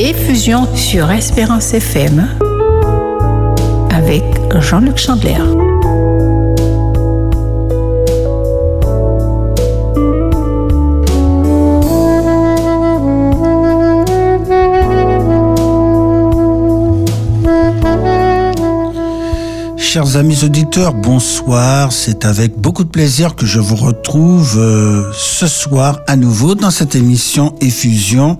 Effusion sur Espérance FM avec Jean-Luc Chandler. Chers amis auditeurs, bonsoir. C'est avec beaucoup de plaisir que je vous retrouve euh, ce soir à nouveau dans cette émission Effusion.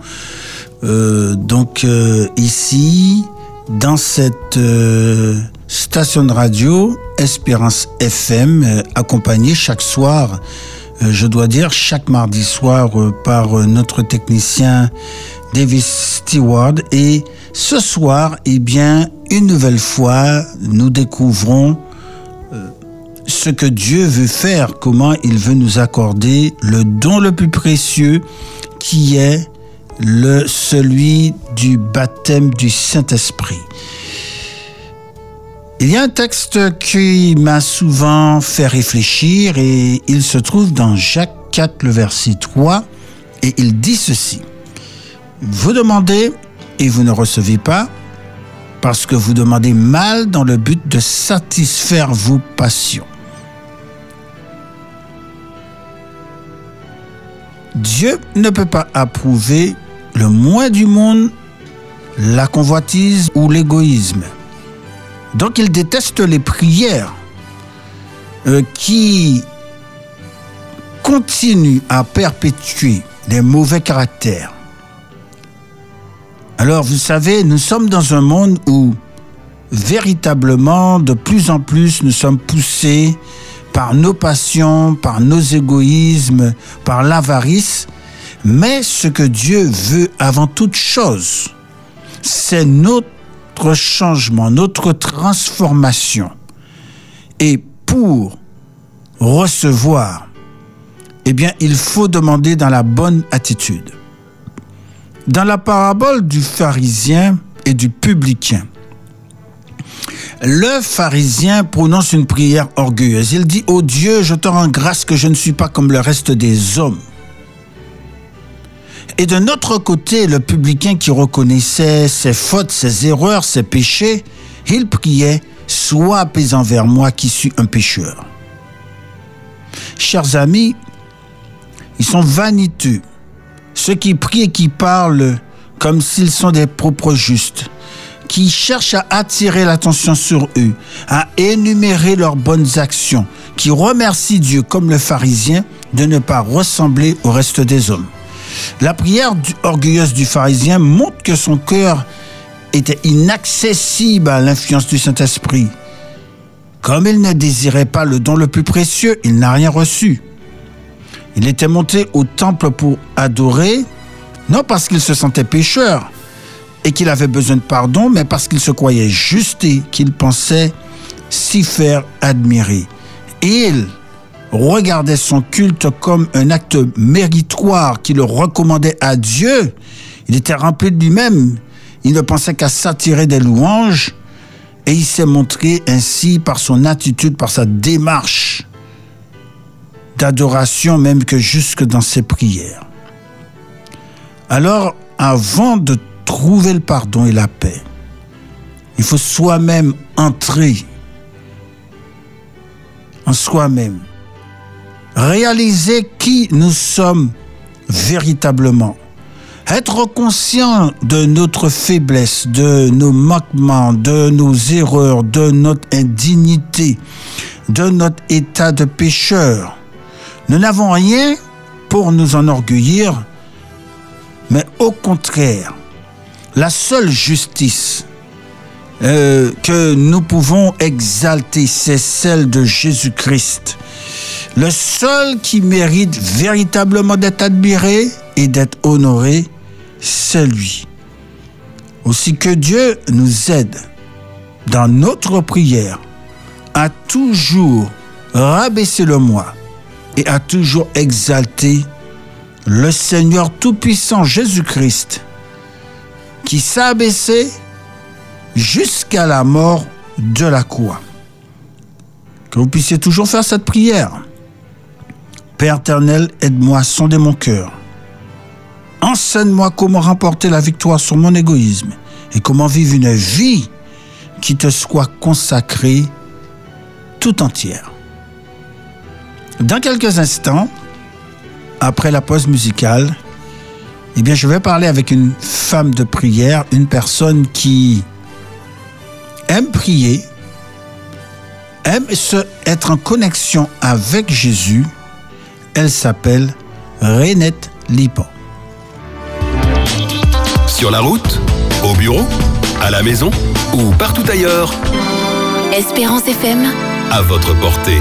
Euh, donc euh, ici, dans cette station de radio, Espérance FM, accompagnée chaque soir, je dois dire chaque mardi soir par notre technicien Davis Stewart. Et ce soir, eh bien, une nouvelle fois, nous découvrons euh, ce que Dieu veut faire, comment il veut nous accorder le don le plus précieux qui est le, celui du baptême du Saint-Esprit. Il y a un texte qui m'a souvent fait réfléchir et il se trouve dans Jacques 4, le verset 3, et il dit ceci. Vous demandez et vous ne recevez pas parce que vous demandez mal dans le but de satisfaire vos passions. Dieu ne peut pas approuver le moins du monde la convoitise ou l'égoïsme. Donc il déteste les prières euh, qui continuent à perpétuer les mauvais caractères alors, vous savez, nous sommes dans un monde où véritablement, de plus en plus, nous sommes poussés par nos passions, par nos égoïsmes, par l'avarice. Mais ce que Dieu veut avant toute chose, c'est notre changement, notre transformation. Et pour recevoir, eh bien, il faut demander dans la bonne attitude. Dans la parabole du pharisien et du publicain, le pharisien prononce une prière orgueilleuse. Il dit, Ô Dieu, je te rends grâce que je ne suis pas comme le reste des hommes. Et de notre côté, le publicain qui reconnaissait ses fautes, ses erreurs, ses péchés, il priait, Sois apaisant vers moi qui suis un pécheur. Chers amis, ils sont vaniteux ceux qui prient et qui parlent comme s'ils sont des propres justes, qui cherchent à attirer l'attention sur eux, à énumérer leurs bonnes actions, qui remercient Dieu comme le pharisien de ne pas ressembler au reste des hommes. La prière orgueilleuse du pharisien montre que son cœur était inaccessible à l'influence du Saint-Esprit. Comme il ne désirait pas le don le plus précieux, il n'a rien reçu. Il était monté au temple pour adorer, non parce qu'il se sentait pécheur et qu'il avait besoin de pardon, mais parce qu'il se croyait juste et qu'il pensait s'y faire admirer. Et il regardait son culte comme un acte méritoire qui le recommandait à Dieu. Il était rempli de lui-même. Il ne pensait qu'à s'attirer des louanges et il s'est montré ainsi par son attitude, par sa démarche d'adoration même que jusque dans ses prières. Alors, avant de trouver le pardon et la paix, il faut soi-même entrer en soi-même, réaliser qui nous sommes véritablement, être conscient de notre faiblesse, de nos manquements, de nos erreurs, de notre indignité, de notre état de pécheur, nous n'avons rien pour nous enorgueillir, mais au contraire, la seule justice euh, que nous pouvons exalter, c'est celle de Jésus-Christ. Le seul qui mérite véritablement d'être admiré et d'être honoré, c'est lui. Aussi que Dieu nous aide dans notre prière à toujours rabaisser le moi et a toujours exalté le Seigneur Tout-Puissant Jésus-Christ, qui s'est abaissé jusqu'à la mort de la croix que vous puissiez toujours faire cette prière. Père éternel, aide-moi, sondez mon cœur. Enseigne-moi comment remporter la victoire sur mon égoïsme et comment vivre une vie qui te soit consacrée tout entière. Dans quelques instants, après la pause musicale, eh bien, je vais parler avec une femme de prière, une personne qui aime prier, aime se, être en connexion avec Jésus, elle s'appelle Renette Lipan. Sur la route, au bureau, à la maison ou partout ailleurs. Espérance FM. À votre portée.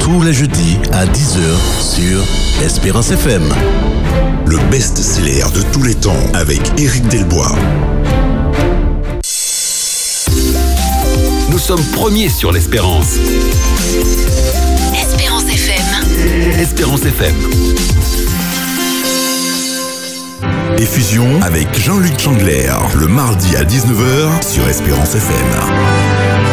Tous les jeudis à 10h sur Espérance FM. Le best-seller de tous les temps avec Éric Delbois. Nous sommes premiers sur l'Espérance. Espérance FM. Espérance FM. Effusion avec Jean-Luc Changler, le mardi à 19h sur Espérance FM.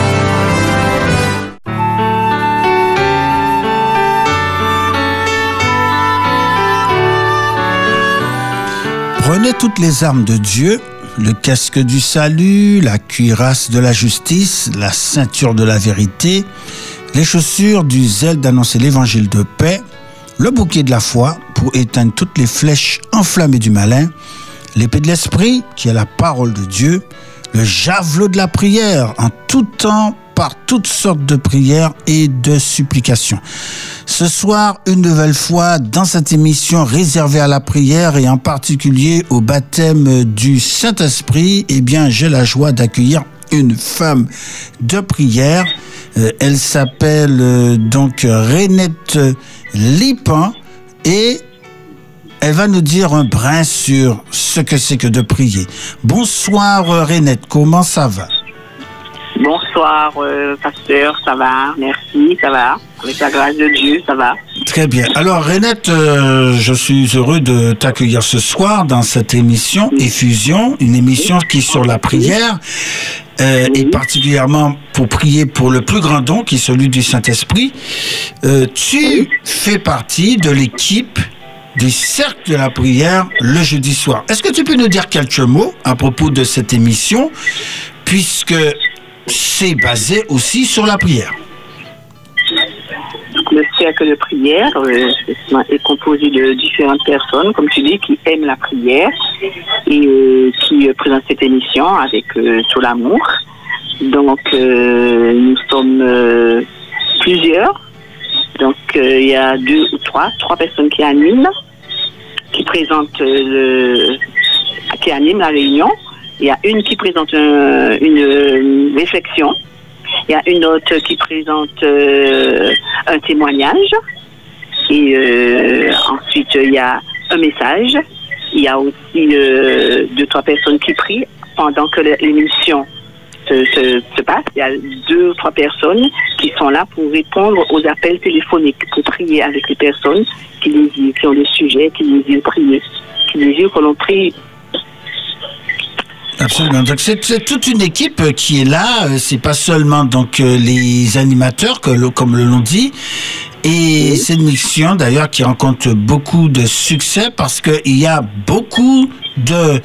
Toutes les armes de Dieu, le casque du salut, la cuirasse de la justice, la ceinture de la vérité, les chaussures du zèle d'annoncer l'évangile de paix, le bouquet de la foi pour éteindre toutes les flèches enflammées du malin, l'épée de l'esprit qui est la parole de Dieu, le javelot de la prière en tout temps par toutes sortes de prières et de supplications. Ce soir, une nouvelle fois, dans cette émission réservée à la prière et en particulier au baptême du Saint-Esprit, eh bien, j'ai la joie d'accueillir une femme de prière. Euh, elle s'appelle euh, donc Renette Lipin et elle va nous dire un brin sur ce que c'est que de prier. Bonsoir Renette, comment ça va? Bonsoir, euh, pasteur, ça va, merci, ça va? Avec la grâce de Dieu, ça va? Très bien. Alors, Renette, euh, je suis heureux de t'accueillir ce soir dans cette émission Effusion, une émission qui est sur la prière, euh, et particulièrement pour prier pour le plus grand don qui est celui du Saint-Esprit. Tu fais partie de l'équipe du cercle de la prière le jeudi soir. Est-ce que tu peux nous dire quelques mots à propos de cette émission, puisque c'est basé aussi sur la prière Le cercle de prière euh, est composé de différentes personnes, comme tu dis, qui aiment la prière et euh, qui euh, présentent cette émission avec tout l'amour. Donc, nous sommes plusieurs. Donc, il y a deux ou trois, trois personnes qui animent, qui présentent le, qui animent la réunion. Il y a une qui présente un- une, réflexion. Il y a une autre qui présente euh, un témoignage. Et euh, ensuite, il y a un message. Il y a aussi euh, deux, trois personnes qui prient pendant que l'émission se, se- se passe. Il y a deux ou trois personnes qui sont là pour répondre aux appels téléphoniques, pour prier avec les personnes qui désirent, qui ont des sujets, qui désirent prier, qui désirent que l'on prie Absolument. Donc c'est toute une équipe euh, qui est là. Euh, C'est pas seulement donc euh, les animateurs que comme le l'on dit. Et c'est une mission d'ailleurs qui rencontre beaucoup de succès parce qu'il y a beaucoup de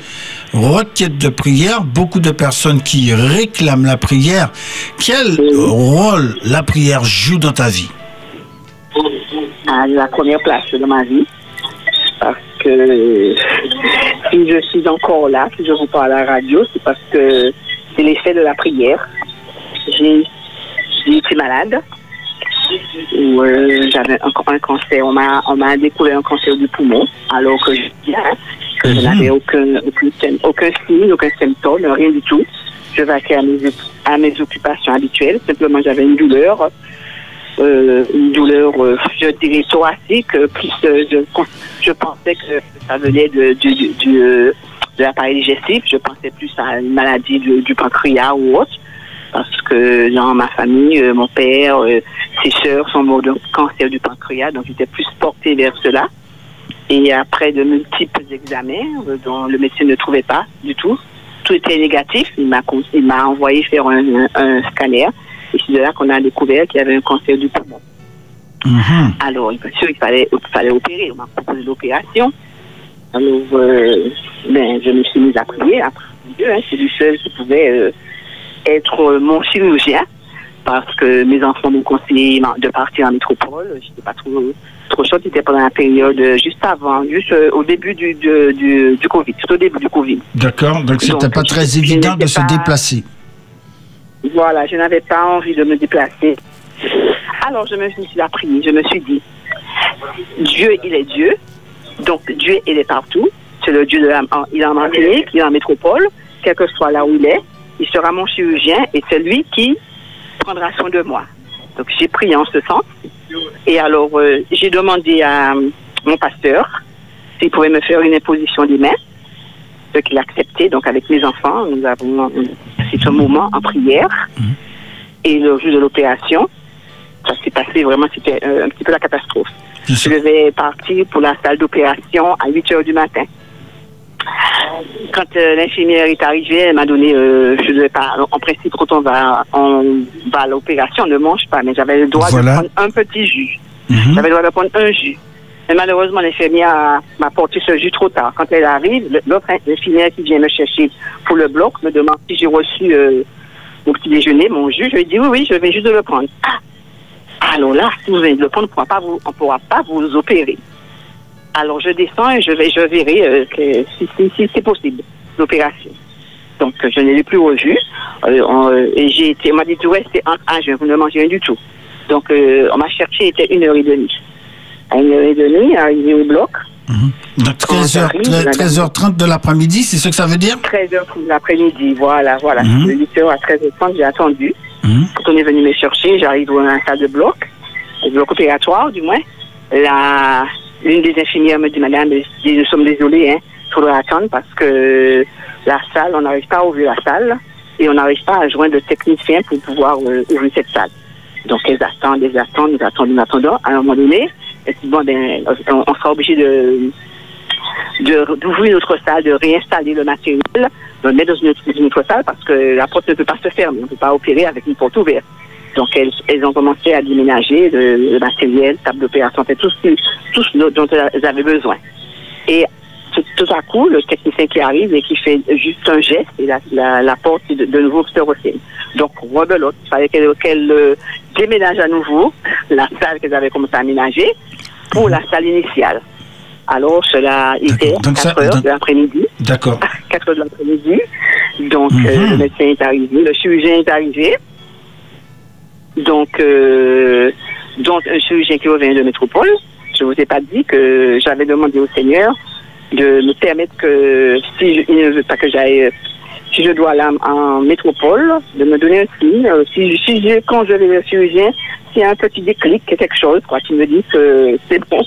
requêtes de prière, beaucoup de personnes qui réclament la prière. Quel rôle la prière joue dans ta vie? À la première place de ma vie. Parce que si je suis encore là, si je vous parle à la radio, c'est parce que c'est l'effet de la prière. J'ai été malade. Euh, J'avais un, un cancer. On m'a découvert un cancer du poumon, alors que je, hein, que je n'avais aucun, aucun, signe, aucun symptôme, rien du tout. Je vaquais à mes, à mes occupations habituelles. Simplement, j'avais une douleur euh, une douleur, euh, je dirais thoracique, euh, plus je, pensais que ça venait de, de l'appareil digestif, je pensais plus à une maladie du, pancréas ou autre, parce que dans ma famille, mon père, ses sœurs sont morts d'un cancer du pancréas, donc j'étais plus portée vers cela. Et après de multiples examens dont le médecin ne trouvait pas du tout, tout était négatif. Il m'a envoyé faire un, un- un scanner. C'est là qu'on a découvert qu'il y avait un cancer du poumon. Alors, bien sûr, il fallait, il fallait opérer. On m'a proposé l'opération. Alors, euh, ben, je me suis mise à prier. Après, Dieu, hein, c'est lui seul qui pouvait euh, être euh, mon chirurgien. Parce que mes enfants m'ont conseillé de partir en métropole. J'étais pas trop, trop chaude. C'était pendant la période euh, juste avant, juste au début du, du, du, du Covid. Tout au début du Covid. D'accord. Donc c'était pas très je- je évident de n'étais se déplacer. Voilà, je n'avais pas envie de me déplacer. Alors je me suis à prier, je me suis dit, Dieu, il est Dieu, donc Dieu, il est partout. C'est le Dieu de la, il est en Martinique, il est en métropole, quel que soit là où il est, il sera mon chirurgien et c'est lui qui prendra soin de moi. Donc j'ai prié en ce sens. Et alors euh, j'ai demandé à euh, mon pasteur s'il pouvait me faire une imposition des mains ce qu'il a accepté. Donc, avec mes enfants, nous avons ce moment en prière. Et le jour de l'opération, ça s'est passé vraiment, c'était euh, un petit peu la catastrophe. Je devais partir pour la salle d'opération à 8 heures du matin. Quand euh, l'infirmière est arrivée, elle m'a donné, euh, je devais pas, en principe, quand on va, on va à l'opération, on ne mange pas, mais j'avais le droit Voilà. de prendre un petit jus. Mhm. J'avais le droit de prendre un jus. Mais malheureusement, l'infirmière m'a apporté ce jus trop tard. Quand elle arrive, l'autre qui vient me chercher pour le bloc me demande si j'ai reçu euh, mon petit déjeuner, mon jus. Je lui dit oui, oui, je viens juste de le prendre. Ah, alors là, si vous venez de le prendre, on ne pourra pas vous, opérer. Alors je descends et je vais, je verrai euh, que si, c'est possible l'opération. Donc euh, je n'ai plus revu Euh, on, euh, et j'ai été, m'a dit ouais, c'est un ah, je vous ne mangez rien du tout. Donc euh, on m'a cherché, il était une heure et demie. À une heure et demie, arrivé au bloc, Donc 13h, j'arrive, madame. 13h30 de l'après-midi, c'est ce que ça veut dire 13h de l'après-midi, voilà, voilà. Mhm. De 8h à 13h30, j'ai attendu. Mhm. Quand on est venu me chercher, j'arrive dans un salle de bloc, le bloc opératoire du moins. La, l'une des infirmières me dit, Madame, nous sommes désolés, hein, il faudra attendre parce que la salle, on n'arrive pas à ouvrir la salle et on n'arrive pas à joindre de technicien pour pouvoir euh, ouvrir cette salle. Donc elles attendent, elles attendent, nous attendons, nous attendons. À un moment donné, bon, ben, on, sera obligé de, d'ouvrir notre salle, de réinstaller le matériel, de le mettre dans une, autre- salle parce que la porte ne peut pas se fermer. On ne peut pas opérer avec une porte ouverte. Donc, elles, ont commencé à déménager le, matériel, table d'opération, tout ce, tout ce dont- elles avaient besoin. Et tout, à coup, le technicien qui arrive et qui fait juste un geste et la, porte de, nouveau se referme. Donc, rebelote, il fallait qu'elle qu'elle, euh, déménage à nouveau la salle qu'elles avaient commencé à aménager pour la salle initiale. Alors, cela était. Donc ça- 4 heures donc- de l'après-midi. D'accord. 4 heures de l'après-midi. Donc, euh, Mhm. le médecin est arrivé, le chirurgien est arrivé. Donc, euh, donc un chirurgien qui revient de métropole. Je vous ai pas dit que j'avais demandé au Seigneur de me permettre que, si je, il ne veut pas que j'aille, si je dois aller en, en métropole, de me donner un signe. Euh, Si, si j'ai- quand je vais au chirurgien, un petit déclic, quelque chose, quoi, qui me dit que c'est bon.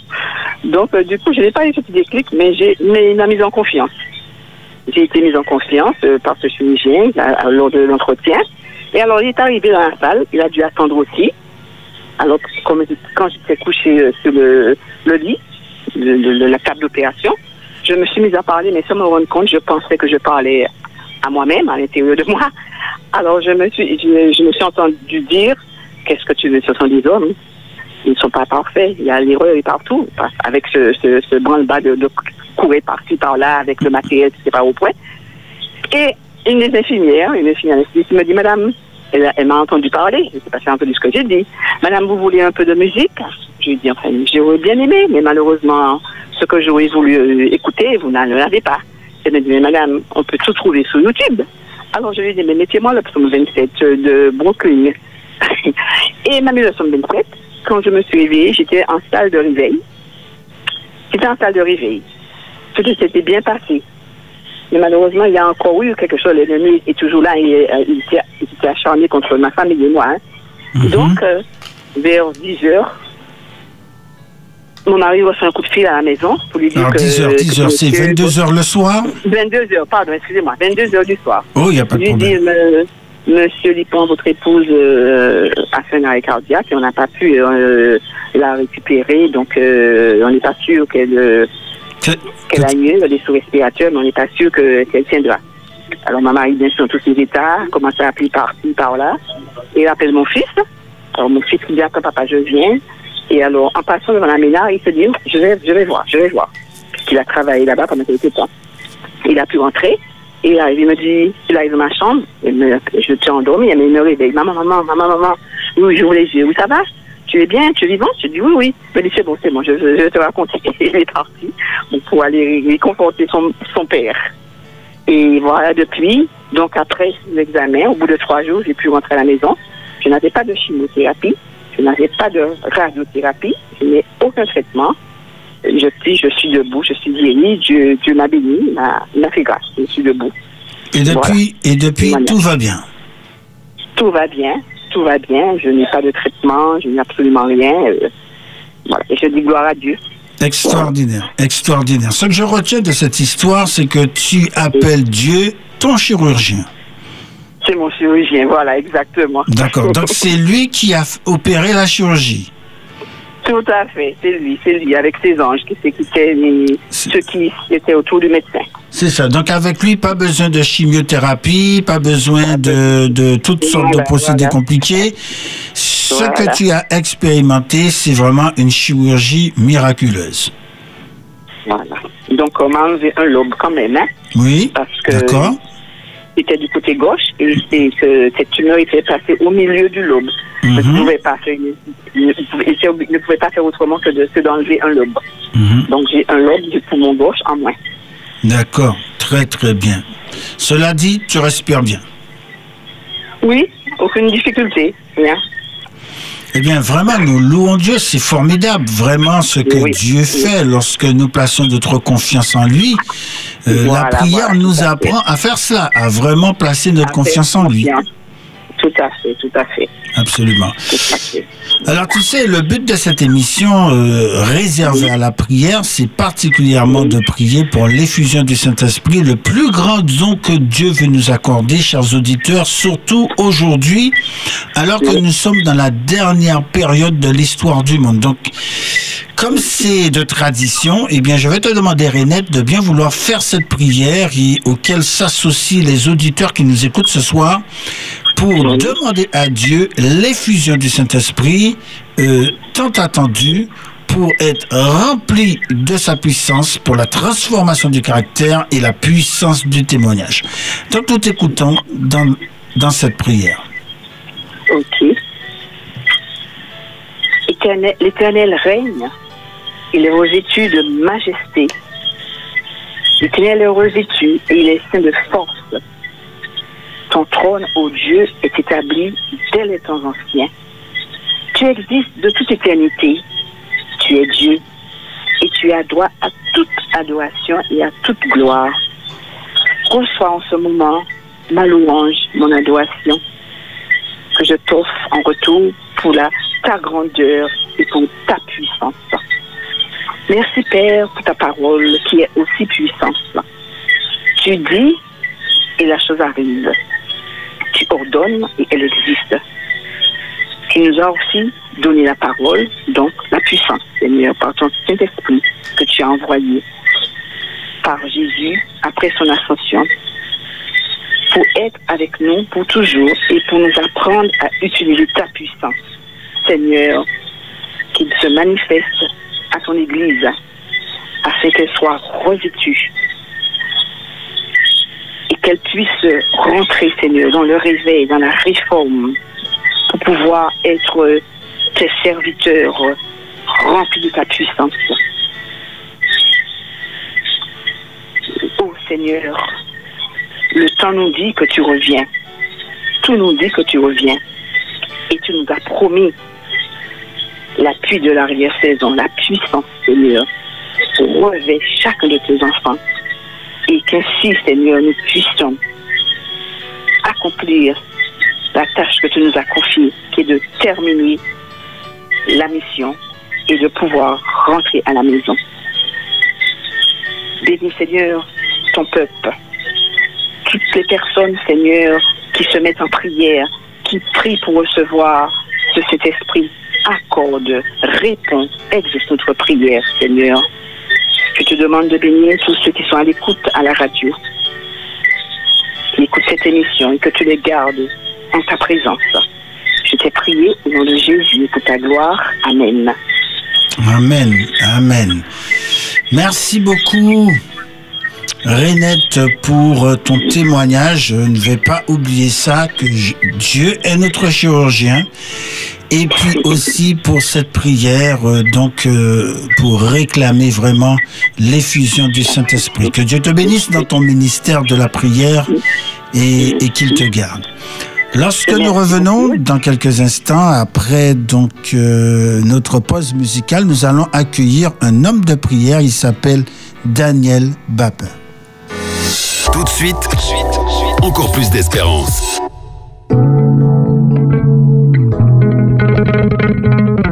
Donc, euh, du coup, je n'ai pas eu ce petit déclic, mais, j'ai, mais il m'a mise en confiance. J'ai été mise en confiance euh, par ce chirurgien lors de l'entretien. Et alors, il est arrivé dans la salle, il a dû attendre aussi. Alors, comme, quand j'étais couchée euh, sur le, lit la table d'opération, je me suis mise à parler, mais sans me rendre compte, je pensais que je parlais à moi-même, à l'intérieur de moi. Alors, je me suis, je, je me suis entendu dire, qu'est-ce que tu veux, ce sont des hommes. Ils ne sont pas parfaits. Il y a l'erreur partout. Avec ce, ce, ce branle-bas de, de courir par-ci, par-là, avec le matériel qui n'est pas au point. Et une des infirmières, une infirmière me dit, Madame, elle, m'a entendu parler, je ne sais pas si elle a entendu ce que j'ai dit. Madame, vous voulez un peu de musique? Je lui ai dit, enfin, j'aurais bien aimé, mais malheureusement, ce que j'aurais voulu euh, écouter, vous n'en l'avez pas. Elle me dit, mais Madame, on peut tout trouver sur YouTube. Alors je lui ai dit, mais mettez-moi le psaume 27 de Brooklyn. Et m'a le psaume 27. Quand je me suis réveillée, j'étais en salle de réveil. J'étais en salle de réveil. Tout s'était bien passé. Mais malheureusement, il y a encore eu quelque chose. L'ennemi est toujours là. Il, est- euh, il était, il était acharné contre ma famille et moi. hein. Donc, euh, vers 10 heures, mon mari reçoit un coup de fil à la maison pour lui dire Alors que... 10h, que 10h, c'est monsieur- 22h le soir? 22 heures, pardon, excusez-moi, 22 heures du soir. Oh, il n'y a pas de lui problème. euh, Monsieur Lipon, votre épouse euh, a fait un arrêt cardiaque et on n'a pas pu euh, la récupérer, donc euh, on n'est pas sûr qu'elle euh, Que- qu'elle a mieux, elle est sous respirateur, mais on n'est pas sûr que- qu'elle tiendra. Alors ma mari, bien sûr, dans tous ses états, commence à appeler par-ci, par-là, et il appelle mon fils. Alors mon fils dit, attends papa, je viens. Et alors, en passant devant la ménage, il se dit, je vais, je vais voir, je vais voir. Il a travaillé là-bas pendant quelques temps. Il a pu rentrer. Et là, il me dit, il arrive dans ma chambre, il je suis endormie, mais il me réveille. Maman, maman, maman, maman. Oui, j'ouvre les yeux. Oui, ça va? Tu es bien? Tu es vivant? Je dis oui, oui. Il me dit, c'est bon, c'est bon, je, je, te raconter. Il est parti pour aller réconforter son, son père. Et voilà, depuis, donc après l'examen, au bout de trois jours, j'ai pu rentrer à la maison. Je n'avais pas de chimiothérapie, je n'avais pas de radiothérapie, je n'ai aucun traitement. Je suis, je suis debout, je suis guérie, Dieu, Dieu m'a béni, m'a m'a fait grâce, je suis debout. Et depuis, et depuis tout va bien. Tout va bien, tout va bien, je n'ai pas de traitement, je n'ai absolument rien. euh, voilà. Et je dis gloire à Dieu. Extraordinaire, extraordinaire. Ce que je retiens de cette histoire, c'est que tu appelles Dieu ton chirurgien. C'est mon chirurgien, voilà, exactement. D'accord. Donc c'est lui qui a opéré la chirurgie. Tout à fait, c'est lui, c'est lui, avec ses anges qui s'écoutaient ceux qui étaient autour du médecin. C'est ça. Donc avec lui, pas besoin de chimiothérapie, pas besoin de, de toutes sortes de procédés voilà. compliqués. Ce Voilà. que tu as expérimenté, c'est vraiment une chirurgie miraculeuse. Voilà. Donc on m'a enlevé un lobe quand même, hein, Oui. parce que C'était du côté gauche et, cette tumeur était placée au milieu du lobe. Je ne Mhm. pouvais pas faire, ne, était pouvais pas autrement que de que d'enlever un lobe. Mhm. Donc j'ai un lobe du poumon gauche en moins. D'accord. Très très bien. Cela dit, tu respires bien. Oui, aucune difficulté, rien. Eh bien, vraiment, nous louons Dieu. C'est formidable, vraiment, ce que Oui. Dieu fait lorsque nous plaçons notre confiance en lui. Euh, la prière voilà, nous apprend à faire cela, à vraiment placer notre À confiance en lui. confiance. Tout à fait, tout à fait, Absolument. tout à fait. Alors, tu sais, le but de cette émission euh, réservée à la prière, c'est particulièrement de prier pour l'effusion du Saint-Esprit, le plus grand don que Dieu veut nous accorder, chers auditeurs, surtout aujourd'hui, alors que nous sommes dans la dernière période de l'histoire du monde. Donc, comme c'est de tradition, eh bien, je vais te demander, Renette, de bien vouloir faire cette prière et auquel s'associent les auditeurs qui nous écoutent ce soir pour demander à Dieu l'effusion du Saint-Esprit euh, tant attendue pour être rempli de sa puissance pour la transformation du caractère et la puissance du témoignage. Donc nous t'écoutons dans, dans cette prière. Ok. Éternel- L'Éternel règne, il est revêtu de majesté. L'Éternel est revêtu et il est saint de force. Ton trône, ô Dieu, est établi dès les temps anciens. Tu existes de toute éternité. Tu es Dieu et tu as droit à toute adoration et à toute gloire. Reçois en ce moment ma louange, mon adoration que je t'offre en retour pour la, ta grandeur et pour ta puissance. Merci Père pour ta parole qui est aussi puissante. Tu dis et la chose arrive. Tu ordonnes et elle existe. Tu nous as aussi donné la parole, donc la puissance, Seigneur, par ton Saint-Esprit que tu as envoyé par Jésus après son ascension pour être avec nous pour toujours et pour nous apprendre à utiliser ta puissance, Seigneur, qu'il se manifeste à ton Église afin qu'elle soit revêtue et qu'elle puisse rentrer, Seigneur, dans le réveil, dans la réforme, pour pouvoir être tes serviteurs remplis de ta puissance. Oh Seigneur, le temps nous dit que tu reviens. Tout nous dit que tu reviens. Et tu nous as promis l'appui de l'arrière-saison, la puissance, Seigneur, revêt chacun de tes enfants. Et qu'ainsi, Seigneur, nous puissions accomplir la tâche que tu nous as confiée, qui est de terminer la mission et de pouvoir rentrer à la maison. Bénis, Seigneur, ton peuple toutes les personnes, Seigneur, qui se mettent en prière, qui prient pour recevoir de cet esprit, accorde, répond, exauce notre prière, Seigneur. Je te demande de bénir tous ceux qui sont à l'écoute à la radio, qui écoutent cette émission et que tu les gardes en ta présence. Je t'ai prié au nom de Jésus pour ta gloire. Amen. Amen. Amen. Merci beaucoup. Renette, pour ton témoignage, je ne vais pas oublier ça, que Dieu est notre chirurgien. Et puis aussi pour cette prière, euh, donc euh, pour réclamer vraiment l'effusion du Saint-Esprit. Que Dieu te bénisse dans ton ministère de la prière et, qu'il te garde. Lorsque nous revenons dans quelques instants, après donc euh, notre pause musicale, nous allons accueillir un homme de prière. Il s'appelle Daniel Bapin. Tout de suite, encore plus d'espérance. Saint-Esprit,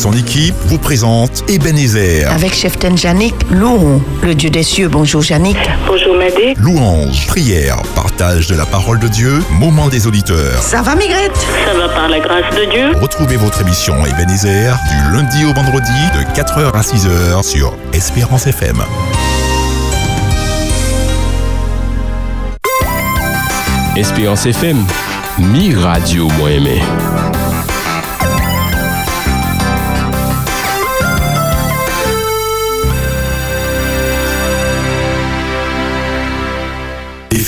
son équipe vous présentent Ebenezer, Avec chef Janik, louons le Dieu des cieux. Bonjour Janik. Bonjour Madé. louange, prière, partage de la parole de Dieu, moment des auditeurs. Ça va Migrette? Ça va par la grâce de Dieu Retrouvez votre émission Ebenezer du lundi au vendredi de 4h à 6h sur Espérance FM. Espérance FM, mi radio moi aimé.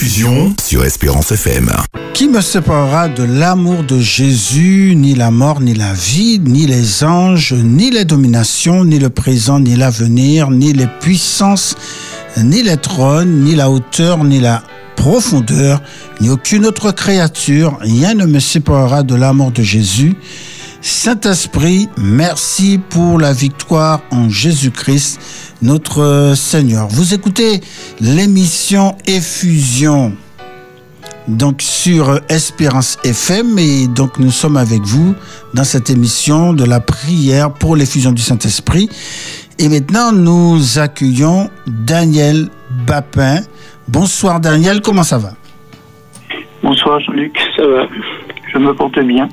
Sur Espérance FM. Qui me séparera de l'amour de Jésus, ni la mort, ni la vie, ni les anges, ni les dominations, ni le présent, ni l'avenir, ni les puissances, ni les trônes, ni la hauteur, ni la profondeur, ni aucune autre créature. Rien ne me séparera de l'amour de Jésus. Saint-Esprit, merci pour la victoire en Jésus-Christ, notre Seigneur. Vous écoutez l'émission Effusion donc sur Espérance FM et donc nous sommes avec vous dans cette émission de la prière pour l'effusion du Saint-Esprit. Et maintenant nous accueillons Daniel Bapin. Bonsoir Daniel, comment ça va? Bonsoir Jean-Luc, ça va Je me porte bien.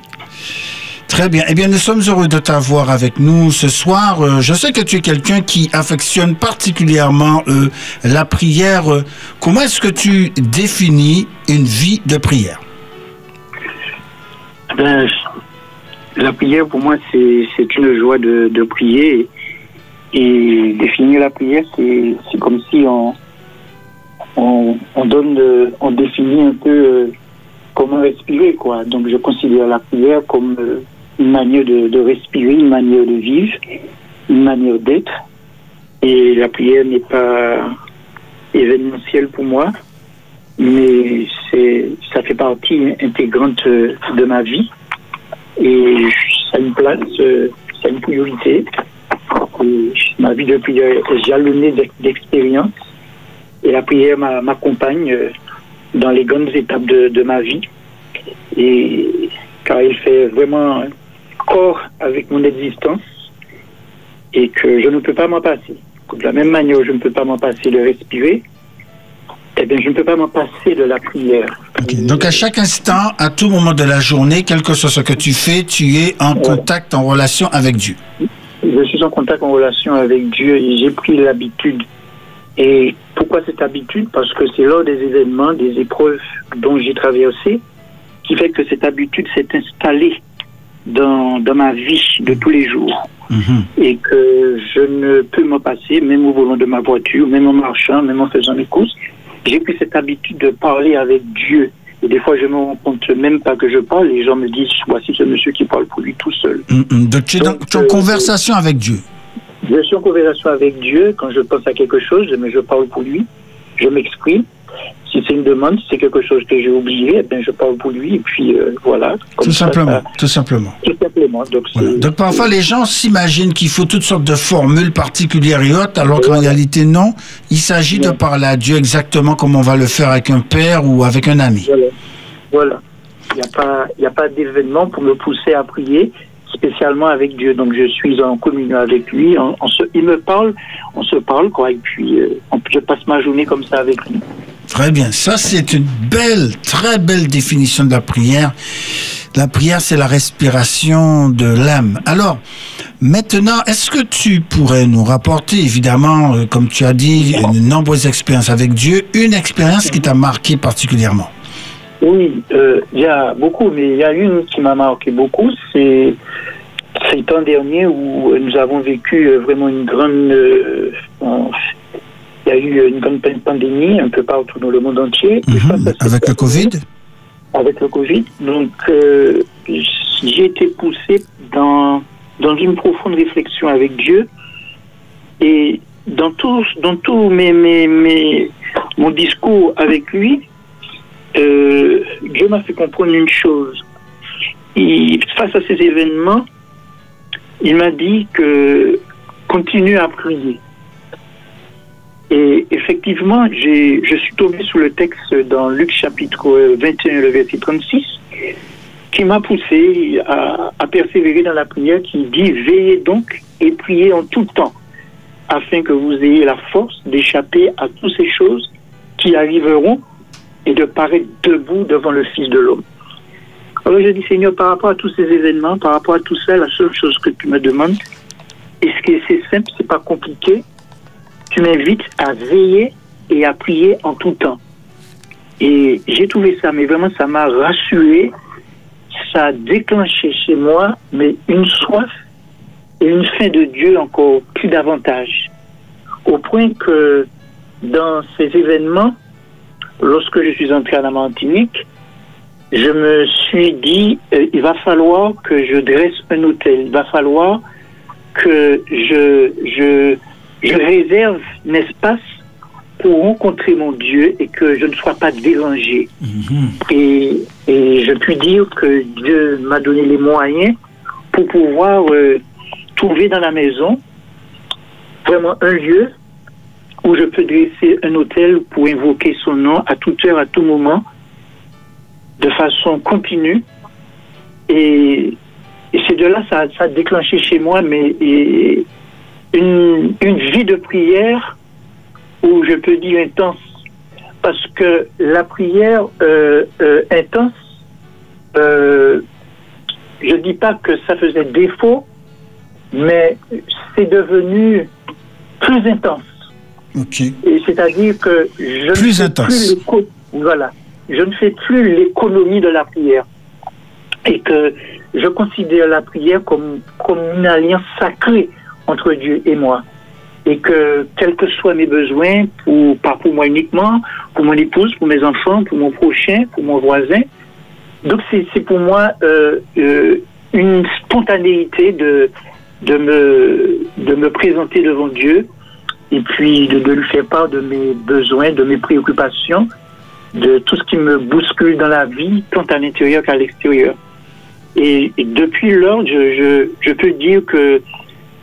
Très bien. Eh bien, nous sommes heureux de t'avoir avec nous ce soir. Euh, je sais que tu es quelqu'un qui affectionne particulièrement euh, la prière. Euh, comment est-ce que tu définis une vie de prière? Ben, la prière pour moi c'est une joie de, prier et définir la prière c'est comme si on on, on donne on définit un peu comment respirer quoi donc je considère la prière comme une manière de, respirer une manière de vivre une manière d'être. Et la prière n'est pas événementielle pour moi mais c'est ça fait partie intégrante euh, de ma vie. Et ça a une place, euh, ça a une priorité. Ma vie de prière est jalonnée d'ex- d'expérience et la prière m'a- m'accompagne euh, dans les grandes étapes de, de ma vie. Et car il fait vraiment corps avec mon existence et que je ne peux pas m'en passer. De la même manière, je ne peux pas m'en passer de respirer, eh bien, je ne peux pas m'en passer de la prière. Donc à chaque instant, à tout moment de la journée, quel que soit ce que tu fais, tu es en contact, en relation avec Dieu. Je suis en contact, en relation avec Dieu et j'ai pris l'habitude. Et pourquoi cette habitude? Parce que c'est lors des événements, des épreuves dont j'ai traversé, qui fait que cette habitude s'est installée dans, dans ma vie de tous les jours. Mhm. Et que je ne peux m'en passer, même au volant de ma voiture, même en marchant, même en faisant mes courses. J'ai pris cette habitude de parler avec Dieu. Et des fois, je me rends compte même pas que je parle. Les gens me disent, voici ce monsieur qui parle pour lui tout seul. Donc tu es dans- Donc, tu es en euh, conversation avec Dieu. Je suis en conversation avec Dieu quand je pense à quelque chose, mais je parle pour lui, je m'exprime. Si c'est une demande, si c'est quelque chose que j'ai oublié, eh bien, je parle pour lui, et puis euh, voilà. Tout ça, simplement. ça- Tout simplement. tout simplement. Donc, Voilà. c'est- Donc parfois les gens s'imaginent qu'il faut toutes sortes de formules particulières et autres, alors qu'en réalité non. Il s'agit de parler à Dieu exactement comme on va le faire avec un père ou avec un ami. Voilà. Voilà. Il n'y a pas, il y a pas d'événement pour me pousser à prier spécialement avec Dieu. Donc je suis en communion avec lui. On, on se, il me parle, on se parle quoi. Et puis euh, on- je passe ma journée comme ça avec lui. Très bien. Ça, c'est une belle, très belle définition de la prière. La prière, c'est la respiration de l'âme. Alors, maintenant, est-ce que tu pourrais nous rapporter, évidemment, euh, comme tu as dit, de nombreuses expériences avec Dieu, une expérience qui t'a marqué particulièrement? Oui, euh, il y a beaucoup, mais il y a une qui m'a marqué beaucoup, c'est c'est l'an dernier où nous avons vécu euh, vraiment une grande... euh, y a eu une grande pan- pandémie un peu partout dans le monde entier. Mhm. Avec le Covid avec le Covid. Donc, euh, j'ai été poussé dans, dans une profonde réflexion avec Dieu. Et dans tout, dans tout mes, mes, mes- mon discours avec lui, euh, Dieu m'a fait comprendre une chose. Il, face à ces événements, il m'a dit que continue à prier. Et effectivement, je suis tombé sous le texte dans Luc chapitre 21, le verset 36, qui m'a poussé à, à persévérer dans la prière, qui dit veillez donc et priez en tout temps, afin que vous ayez la force d'échapper à toutes ces choses qui arriveront et de paraître debout devant le Fils de l'homme. Alors je dis Seigneur, par rapport à tous ces événements, par rapport à tout ça, la seule chose que tu me demandes, et ce qui est c'est simple, c'est pas compliqué, tu m'invites à veiller et à prier en tout temps. Et j'ai trouvé ça, mais vraiment, ça m'a rassuré. Ça a déclenché chez moi, mais une soif et une faim de Dieu encore plus davantage. Au point que dans ces événements, lorsque je suis entré à la Martinique, je me suis dit, euh, il va falloir que je dresse un hôtel. Il va falloir que je, je, je réserve un espace pour rencontrer mon Dieu et que je ne sois pas dérangé. Et, et je puis dire que Dieu m'a donné les moyens pour pouvoir euh, trouver dans la maison vraiment un lieu où je peux dresser un hôtel pour invoquer son nom à toute heure, à tout moment, de façon continue. Et, et c'est de là ça, ça a déclenché chez moi mais et une, une vie de prière où je peux dire intense. Parce que la prière euh, euh, intense, euh, je dis pas que ça faisait défaut, mais c'est devenu plus intense. Et c'est-à-dire que je Plus ne fais intense. plus voilà, je ne fais plus l'économie de la prière et que je considère la prière comme comme une alliance sacrée entre Dieu et moi et que quels que soient mes besoins, pour, pas pour moi uniquement, pour mon épouse, pour mes enfants, pour mon prochain, pour mon voisin, donc c'est pour moi euh, euh, une spontanéité de de me de me présenter devant Dieu et puis de, lui faire part de mes besoins, de mes préoccupations, de tout ce qui me bouscule dans la vie, tant à l'intérieur qu'à l'extérieur. Et, depuis lors, je, je peux dire que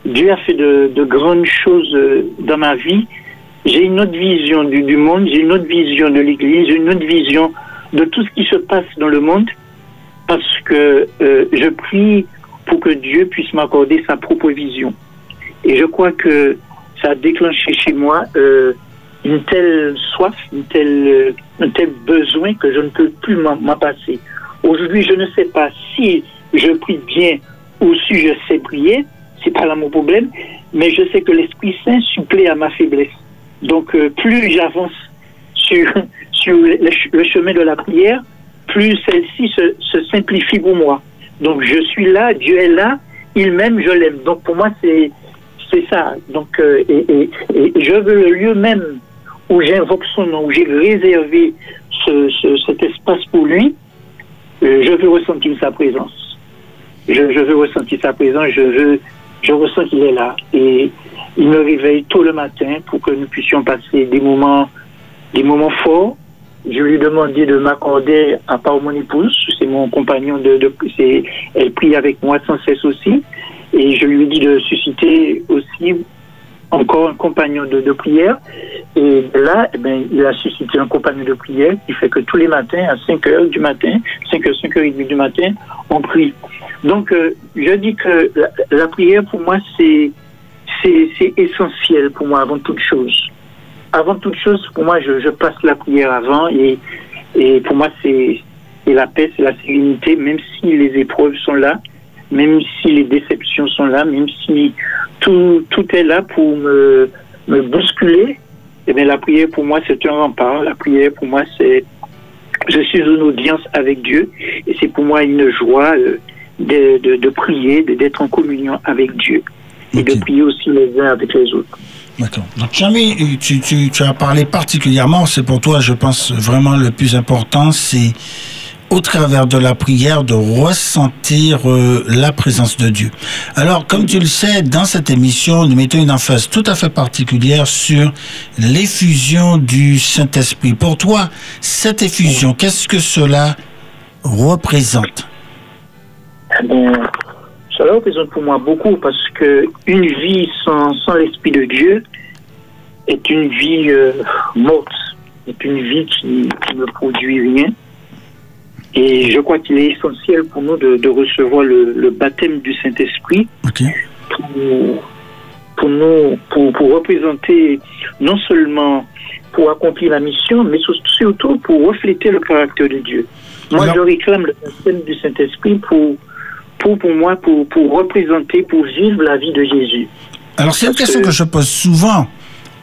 Dieu a fait de, de grandes choses euh, dans ma vie. J'ai une autre vision du, du monde, j'ai une autre vision de l'Église, une autre vision de tout ce qui se passe dans le monde, parce que euh, je prie pour que Dieu puisse m'accorder sa propre vision. Et je crois que ça a déclenché chez moi euh, une telle soif, une telle, euh, un tel besoin que je ne peux plus m'en passer. Aujourd'hui, je ne sais pas si je prie bien ou si je sais prier, c'est pas là mon problème, mais je sais que l'Esprit Saint supplée à ma faiblesse. Donc, euh, plus j'avance sur, sur le, ch- le chemin de la prière, plus celle-ci se, simplifie pour moi. Donc, je suis là, Dieu est là, il m'aime, je l'aime. Donc, pour moi, c'est ça. Donc, euh, et, je veux le lieu même où j'invoque son nom, où j'ai réservé ce, ce- cet espace pour lui, euh, je veux ressentir sa présence. Je veux ressentir sa présence, je veux, je ressens qu'il est là. Et il me réveille tôt le matin pour que nous puissions passer des moments, des moments forts. Je lui ai demandé de m'accorder à part mon épouse, c'est mon compagnon de, de elle prie avec moi sans cesse aussi. Et je lui dit de susciter aussi encore un compagnon de, prière. Et là, eh ben, il a suscité un compagnon de prière qui fait que tous les matins, à 5 heures du matin, 5 heures, 5 heures et demie du matin, on prie. Donc, euh, je dis que la, prière, pour moi, c'est, essentiel pour moi avant toute chose. Avant toute chose, pour moi, je, passe la prière avant et, et pour moi, c'est la paix, c'est la sérénité, même si les épreuves sont là, même si les déceptions sont là, même si tout, tout est là pour me, me bousculer, eh bien, la prière pour moi, c'est un rempart. La prière pour moi, c'est. Je suis en audience avec Dieu et c'est pour moi une joie euh, de, de, de prier, d'être en communion avec Dieu et de prier aussi les uns avec les autres. D'accord. Donc, tu, tu, tu as parlé particulièrement, c'est pour toi, je pense, vraiment le plus important, c'est au travers de la prière de ressentir euh, la présence de Dieu. Alors, comme tu le sais, dans cette émission, nous mettons une emphase tout à fait particulière sur l'effusion du Saint-Esprit. Pour toi, cette effusion, qu'est-ce que cela représente? Eh bien, cela représente pour moi beaucoup parce que une vie sans, l'Esprit de Dieu est une vie euh, morte, est une vie qui ne produit rien. Et je crois qu'il est essentiel pour nous de, de recevoir le, le baptême du Saint-Esprit pour, pour nous, pour, pour représenter non seulement pour accomplir la mission, mais sur- surtout pour refléter le caractère de Dieu. Moi, Alors- je réclame le baptême du Saint-Esprit pour, pour, pour moi, pour, pour représenter, pour vivre la vie de Jésus. Alors, c'est une question que- que je pose souvent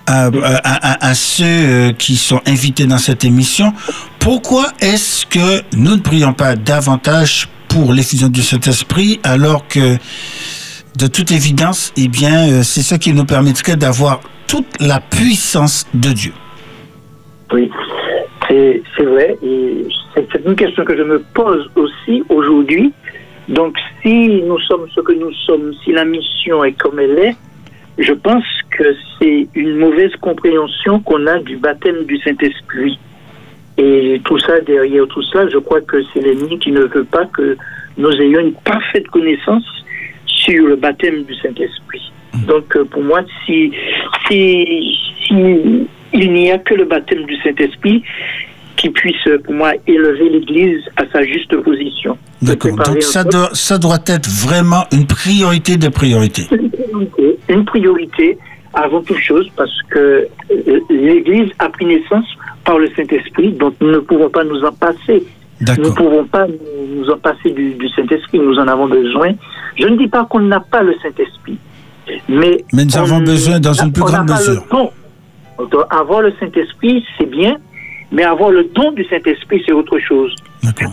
à, à- à- ceux euh, qui sont invités dans cette émission. Pourquoi est-ce que nous ne prions pas davantage pour l'effusion du Saint-Esprit alors que, de toute évidence, eh bien, euh, c'est ce qui nous permettrait d'avoir toute la puissance de Dieu? Oui, c'est vrai. C'est une question que je me pose aussi aujourd'hui. Donc, si nous sommes ce que nous sommes, si la mission est comme elle est, je pense que c'est une mauvaise compréhension qu'on a du baptême du Saint-Esprit. Et tout ça, derrière tout ça, je crois que c'est l'ennemi qui ne veut pas que nous ayons une parfaite connaissance sur le baptême du Saint-Esprit. Donc, euh, pour moi, si, si, si il n'y a que le baptême du Saint-Esprit qui puisse, pour moi, élever l'Église à sa juste position. D'accord. Donc, ça doit, ça doit être vraiment une priorité de priorité. une priorité, une priorité avant toute chose parce que euh, l'Église a pris naissance par le Saint-Esprit, donc nous ne pouvons pas nous en passer. Nous ne D'accord. pouvons pas nous, en passer du, du Saint-Esprit, nous en avons besoin. Je ne dis pas qu'on n'a pas le Saint-Esprit, mais... Mais nous on- avons besoin dans une plus grande mesure. Donc, avoir le Saint-Esprit, c'est bien, mais avoir le don du Saint-Esprit, c'est autre chose.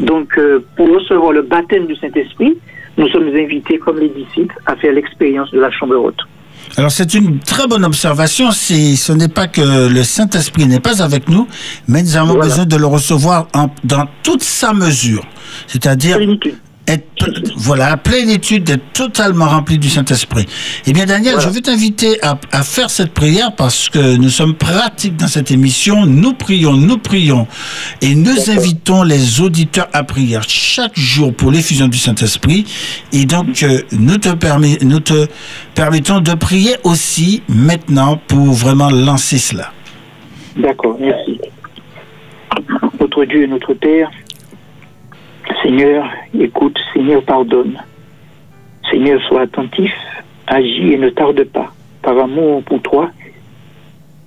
Donc, euh, pour recevoir le baptême du Saint-Esprit, nous sommes invités, comme les disciples, à faire l'expérience de la chambre haute. Alors c'est une très bonne observation. Ce n'est pas que le Saint-Esprit n'est pas avec nous, mais nous avons Voilà. besoin de le recevoir en- dans toute sa mesure. C'est-à-dire. Être, voilà, à plénitude, d'être totalement rempli du Saint-Esprit. Eh bien, Daniel, Voilà. je vais t'inviter à, à faire cette prière parce que nous sommes pratiques dans cette émission. Nous prions, nous prions et nous invitons les auditeurs à prier chaque jour pour l'effusion du Saint-Esprit. Et donc, euh, nous te, permet, nous te permettons de prier aussi maintenant pour vraiment lancer cela. D'accord, merci. Notre Dieu et notre Père, Seigneur, écoute, Seigneur, pardonne. Seigneur, sois attentif, agis et ne tarde pas, par amour pour toi,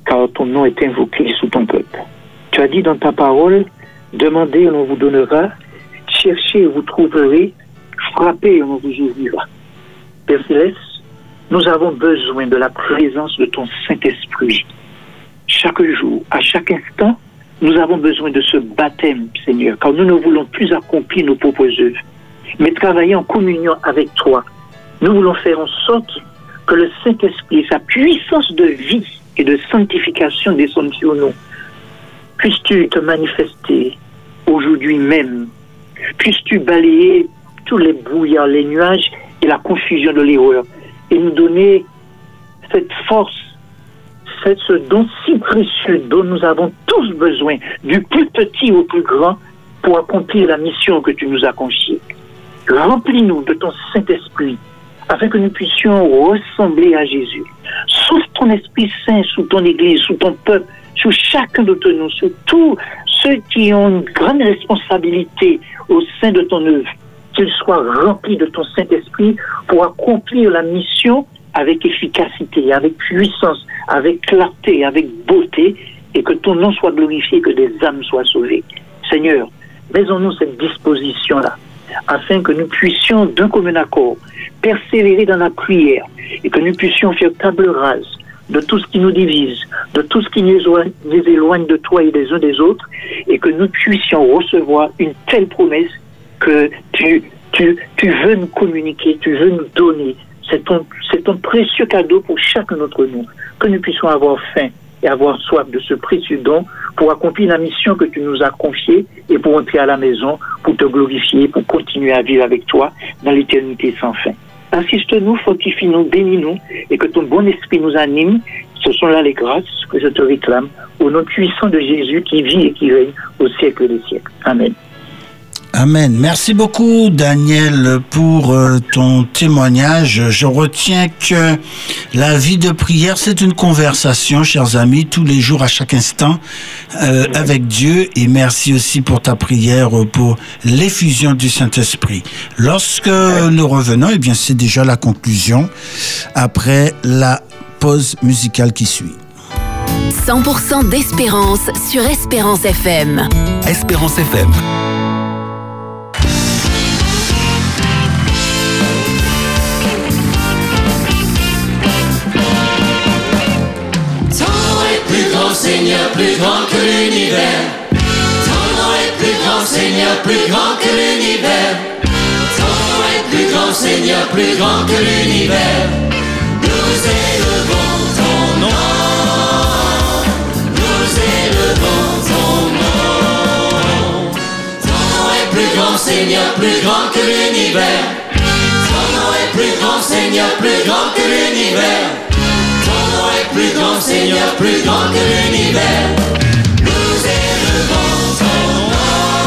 car ton nom est invoqué sous ton peuple. Tu as dit dans ta parole, demandez et l'on vous donnera, cherchez et vous trouverez, frappez et on vous ouvrira. Père Céleste, nous avons besoin de la présence de ton Saint-Esprit chaque jour, à chaque instant, nous avons besoin de ce baptême, Seigneur, car nous ne voulons plus accomplir nos propres œuvres, mais travailler en communion avec toi. Nous voulons faire en sorte que le Saint-Esprit, sa puissance de vie et de sanctification descende sur nous. Puisses-tu te manifester aujourd'hui même? Puisses-tu balayer tous les brouillards, les nuages et la confusion de l'erreur et nous donner cette force c'est ce don si précieux dont nous avons tous besoin, du plus petit au plus grand, pour accomplir la mission que tu nous as confiée. Remplis-nous de ton Saint-Esprit, afin que nous puissions ressembler à Jésus. Souffle ton Esprit Saint sous ton Église, sous ton peuple, sur chacun d'entre nous, sur tous ceux qui ont une grande responsabilité au sein de ton œuvre, qu'ils soient remplis de ton Saint-Esprit pour accomplir la mission avec efficacité, avec puissance, avec clarté, avec beauté, et que ton nom soit glorifié, que des âmes soient sauvées. Seigneur, mets en nous cette disposition-là, afin que nous puissions d'un commun accord persévérer dans la prière, et que nous puissions faire table rase de tout ce qui nous divise, de tout ce qui nous éloigne- de toi et des uns des autres, et que nous puissions recevoir une telle promesse que tu veux nous communiquer, tu veux nous donner. C'est ton, c'est ton précieux cadeau pour chacun d'entre nous, que nous puissions avoir faim et avoir soif de ce précieux don pour accomplir la mission que tu nous as confiée et pour entrer à la maison, pour te glorifier, pour continuer à vivre avec toi dans l'éternité sans fin. Assiste-nous, fortifie-nous, bénis-nous et que ton bon esprit nous anime. Ce sont là les grâces que je te réclame au nom puissant de Jésus qui vit et qui règne au siècle des siècles. Amen. Amen. Merci beaucoup, Daniel, pour euh, ton témoignage. Je retiens que la vie de prière, c'est une conversation, chers amis, tous les jours, à chaque instant, euh, avec Dieu. Et merci aussi pour ta prière pour l'effusion du Saint-Esprit. Lorsque nous revenons, eh bien, c'est déjà la conclusion après la pause musicale qui suit. 100% d'espérance sur Espérance FM. Espérance FM. Seigneur, plus grand que l'univers. Ton nom est plus grand, Seigneur, plus grand que l'univers. Ton nom est plus grand, Seigneur, plus grand que l'univers. Nous élevons ton nom. Nous élevons ton nom. Ton nom est plus grand, Seigneur, plus grand que l'univers. Ton nom est plus grand, Seigneur, plus grand que l'univers. Plus grand, Seigneur, plus grand que l'univers. Nous élevons ton nom.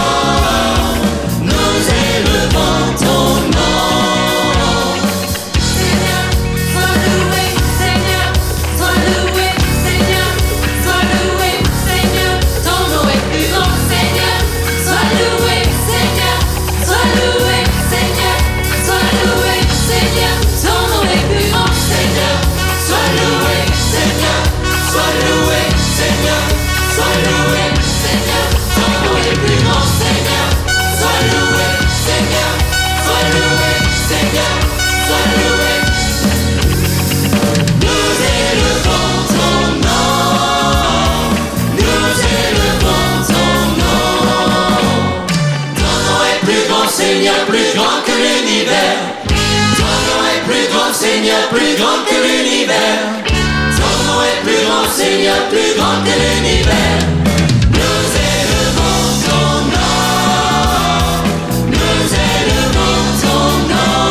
Plus grand que l'univers. Ton nom est plus grand, Seigneur, plus grand que l'univers. Nous élevons ton nom, nous élevons ton nom.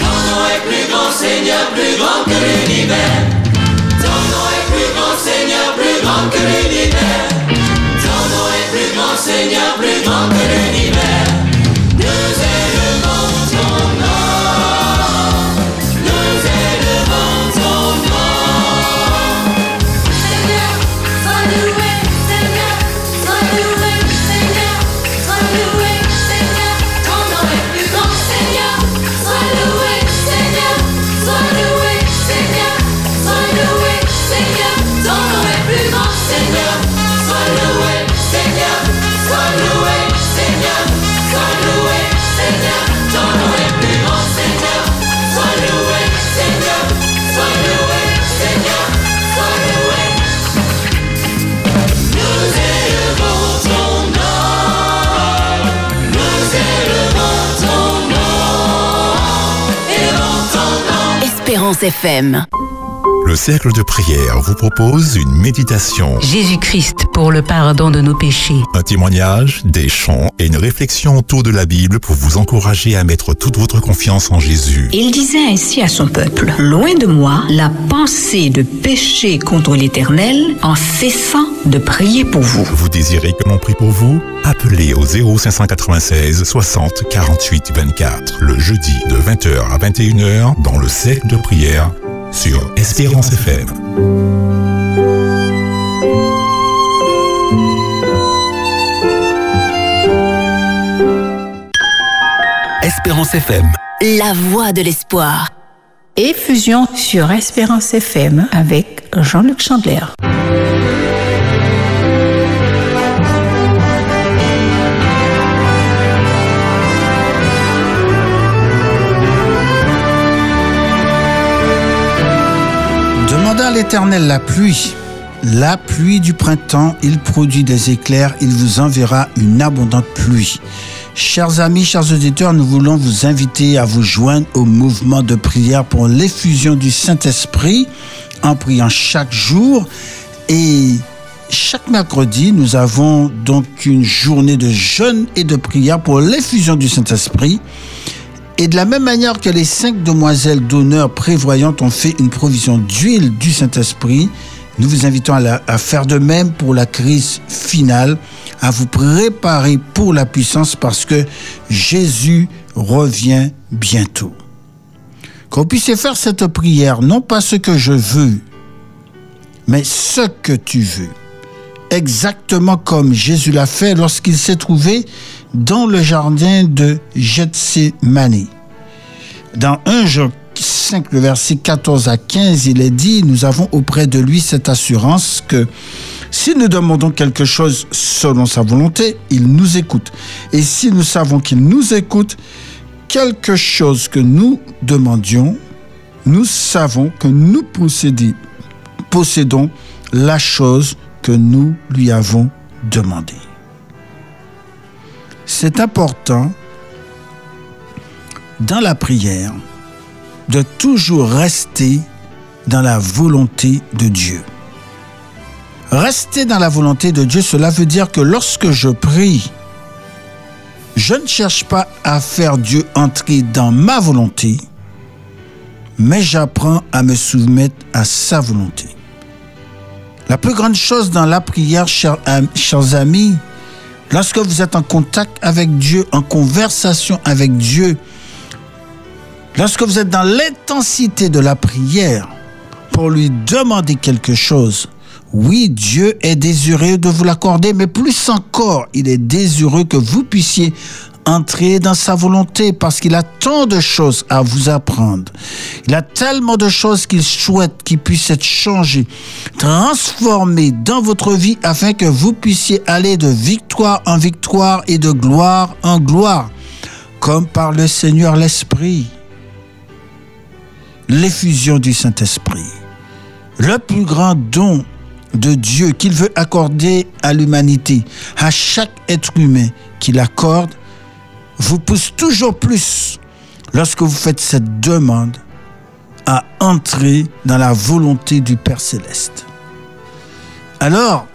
Ton nom est plus grand, Seigneur, plus grand que l'univers. Ton nom est plus grand, Seigneur, plus grand que l'univers. Ton nom est plus grand, Seigneur, plus grand que l'univers. Espérance FM. Le cercle de prière vous propose une méditation, Jésus-Christ pour le pardon de nos péchés. un témoignage, des chants et une réflexion autour de la Bible pour vous encourager à mettre toute votre confiance en Jésus. Il disait ainsi à son peuple, Loin de moi la pensée de pécher contre l'Éternel en cessant de prier pour vous. Vous désirez que l'on prie pour vous? Appelez au 0596 60 48 24 le jeudi de 20h à 21h dans le cercle de prière sur Espérance FM. Espérance FM. La voix de l'espoir. Effusion sur Espérance FM avec Jean-Luc Chandler. l'Éternel la pluie. La pluie du printemps, il produit des éclairs, il vous enverra une abondante pluie. Chers amis, chers auditeurs, nous voulons vous inviter à vous joindre au mouvement de prière pour l'effusion du Saint-Esprit en priant chaque jour. Et chaque mercredi, nous avons donc une journée de jeûne et de prière pour l'effusion du Saint-Esprit. Et de la même manière que les cinq demoiselles d'honneur prévoyantes ont fait une provision d'huile du Saint-Esprit, nous vous invitons à, faire de même pour la crise finale à vous préparer pour la puissance parce que Jésus revient bientôt. Qu'on puisse faire cette prière, non pas ce que je veux, mais ce que tu veux. Exactement comme Jésus l'a fait lorsqu'il s'est trouvé dans le jardin de Gethsemane. Dans 1 Jean 5, le verset 14 à 15, il est dit, nous avons auprès de lui cette assurance que si nous demandons quelque chose selon sa volonté, il nous écoute. Et si nous savons qu'il nous écoute, quelque chose que nous demandions, nous savons que nous possédons, possédons la chose que nous lui avons demandée. C'est important dans la prière de toujours rester dans la volonté de Dieu. Rester dans la volonté de Dieu, cela veut dire que lorsque je prie, je ne cherche pas à faire Dieu entrer dans ma volonté, mais j'apprends à me soumettre à sa volonté. La plus grande chose dans la prière, chers, amis, lorsque vous êtes en contact avec Dieu, en conversation avec Dieu, lorsque vous êtes dans l'intensité de la prière pour lui demander quelque chose, oui, Dieu est désireux de vous l'accorder, mais plus encore, il est désireux que vous puissiez entrer dans sa volonté parce qu'il a tant de choses à vous apprendre. Il a tellement de choses qu'il souhaite qu'il puisse être changé, transformé dans votre vie afin que vous puissiez aller de victoire en victoire et de gloire en gloire, comme par le Seigneur l'Esprit. L'effusion du Saint-Esprit. Le plus grand don de Dieu qu'il veut accorder à l'humanité, à chaque être humain qu'il accorde, vous pousse toujours plus lorsque vous faites cette demande à entrer dans la volonté du Père céleste. Alors,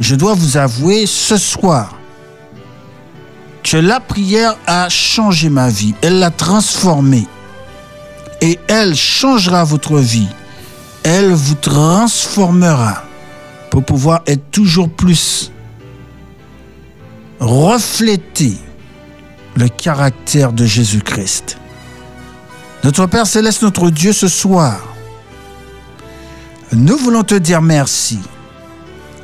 je dois vous avouer ce soir que la prière a changé ma vie, elle l'a transformée. Et elle changera votre vie. Elle vous transformera pour pouvoir être toujours plus refléter le caractère de Jésus-Christ. Notre Père céleste, notre Dieu, ce soir, nous voulons te dire merci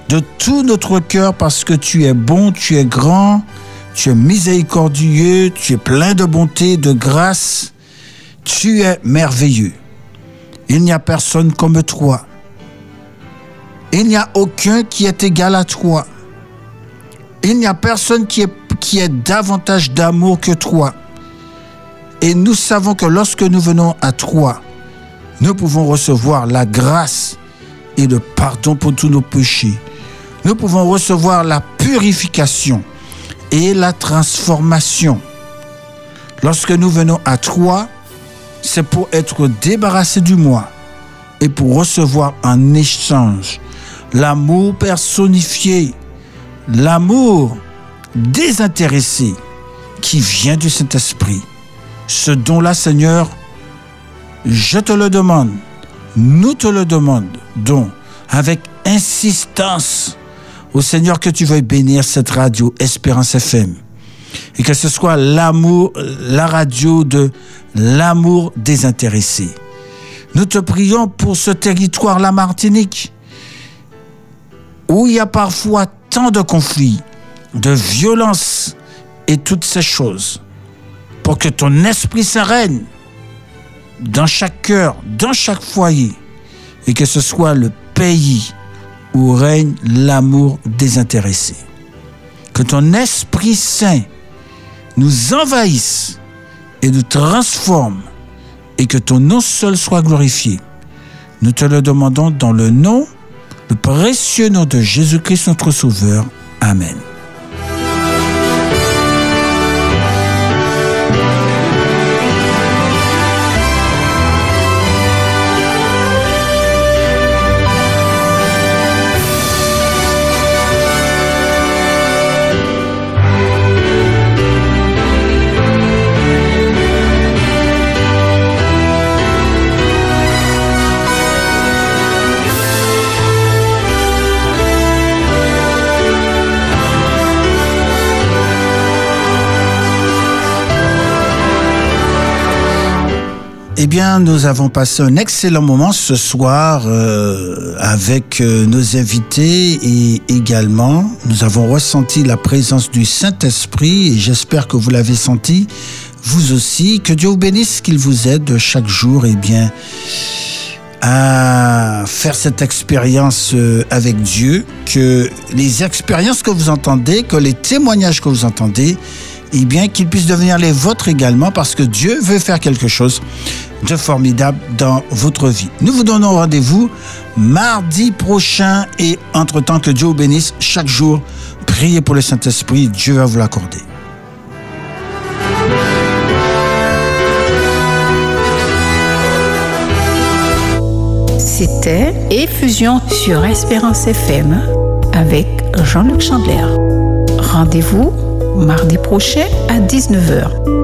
de tout notre cœur parce que tu es bon, tu es grand, tu es miséricordieux, tu es plein de bonté, de grâce, tu es merveilleux. Il n'y a personne comme toi. Il n'y a aucun qui est égal à toi. Il n'y a personne qui est, qui est davantage d'amour que toi. Et nous savons que lorsque nous venons à toi, nous pouvons recevoir la grâce et le pardon pour tous nos péchés. Nous pouvons recevoir la purification et la transformation. Lorsque nous venons à toi, c'est pour être débarrassé du moi et pour recevoir en échange l'amour personnifié, l'amour désintéressé qui vient du Saint-Esprit. Ce don-là, Seigneur, je te le demande, nous te le demandons avec insistance au Seigneur que tu veuilles bénir cette radio Espérance FM et que ce soit l'amour, la radio de l'amour désintéressé. Nous te prions pour ce territoire, la Martinique, où il y a parfois tant de conflits, de violences et toutes ces choses, pour que ton esprit s'arène dans chaque cœur, dans chaque foyer, et que ce soit le pays où règne l'amour désintéressé. Que ton Esprit Saint nous envahisse et nous transforme et que ton nom seul soit glorifié. Nous te le demandons dans le nom, le précieux nom de Jésus-Christ notre Sauveur. Amen. Eh bien, nous avons passé un excellent moment ce soir euh, avec euh, nos invités et également nous avons ressenti la présence du Saint-Esprit et j'espère que vous l'avez senti vous aussi. Que Dieu vous bénisse, qu'il vous aide chaque jour, eh bien, à faire cette expérience euh, avec Dieu, que les expériences que vous entendez, que les témoignages que vous entendez, eh bien, qu'ils puissent devenir les vôtres également, parce que Dieu veut faire quelque chose de formidable dans votre vie. Nous vous donnons rendez-vous mardi prochain et entre-temps, que Dieu vous bénisse chaque jour. Priez pour le Saint-Esprit, Dieu va vous l'accorder. C'était Effusion sur Espérance FM avec Jean-Luc Chandler. Rendez-vous mardi prochain à 19h.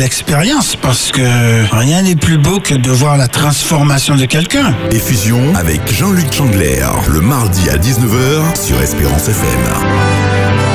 belle expérience parce que rien n'est plus beau que de voir la transformation de quelqu'un. Effusion avec Jean-Luc Chandler, le mardi à 19h sur Espérance FM.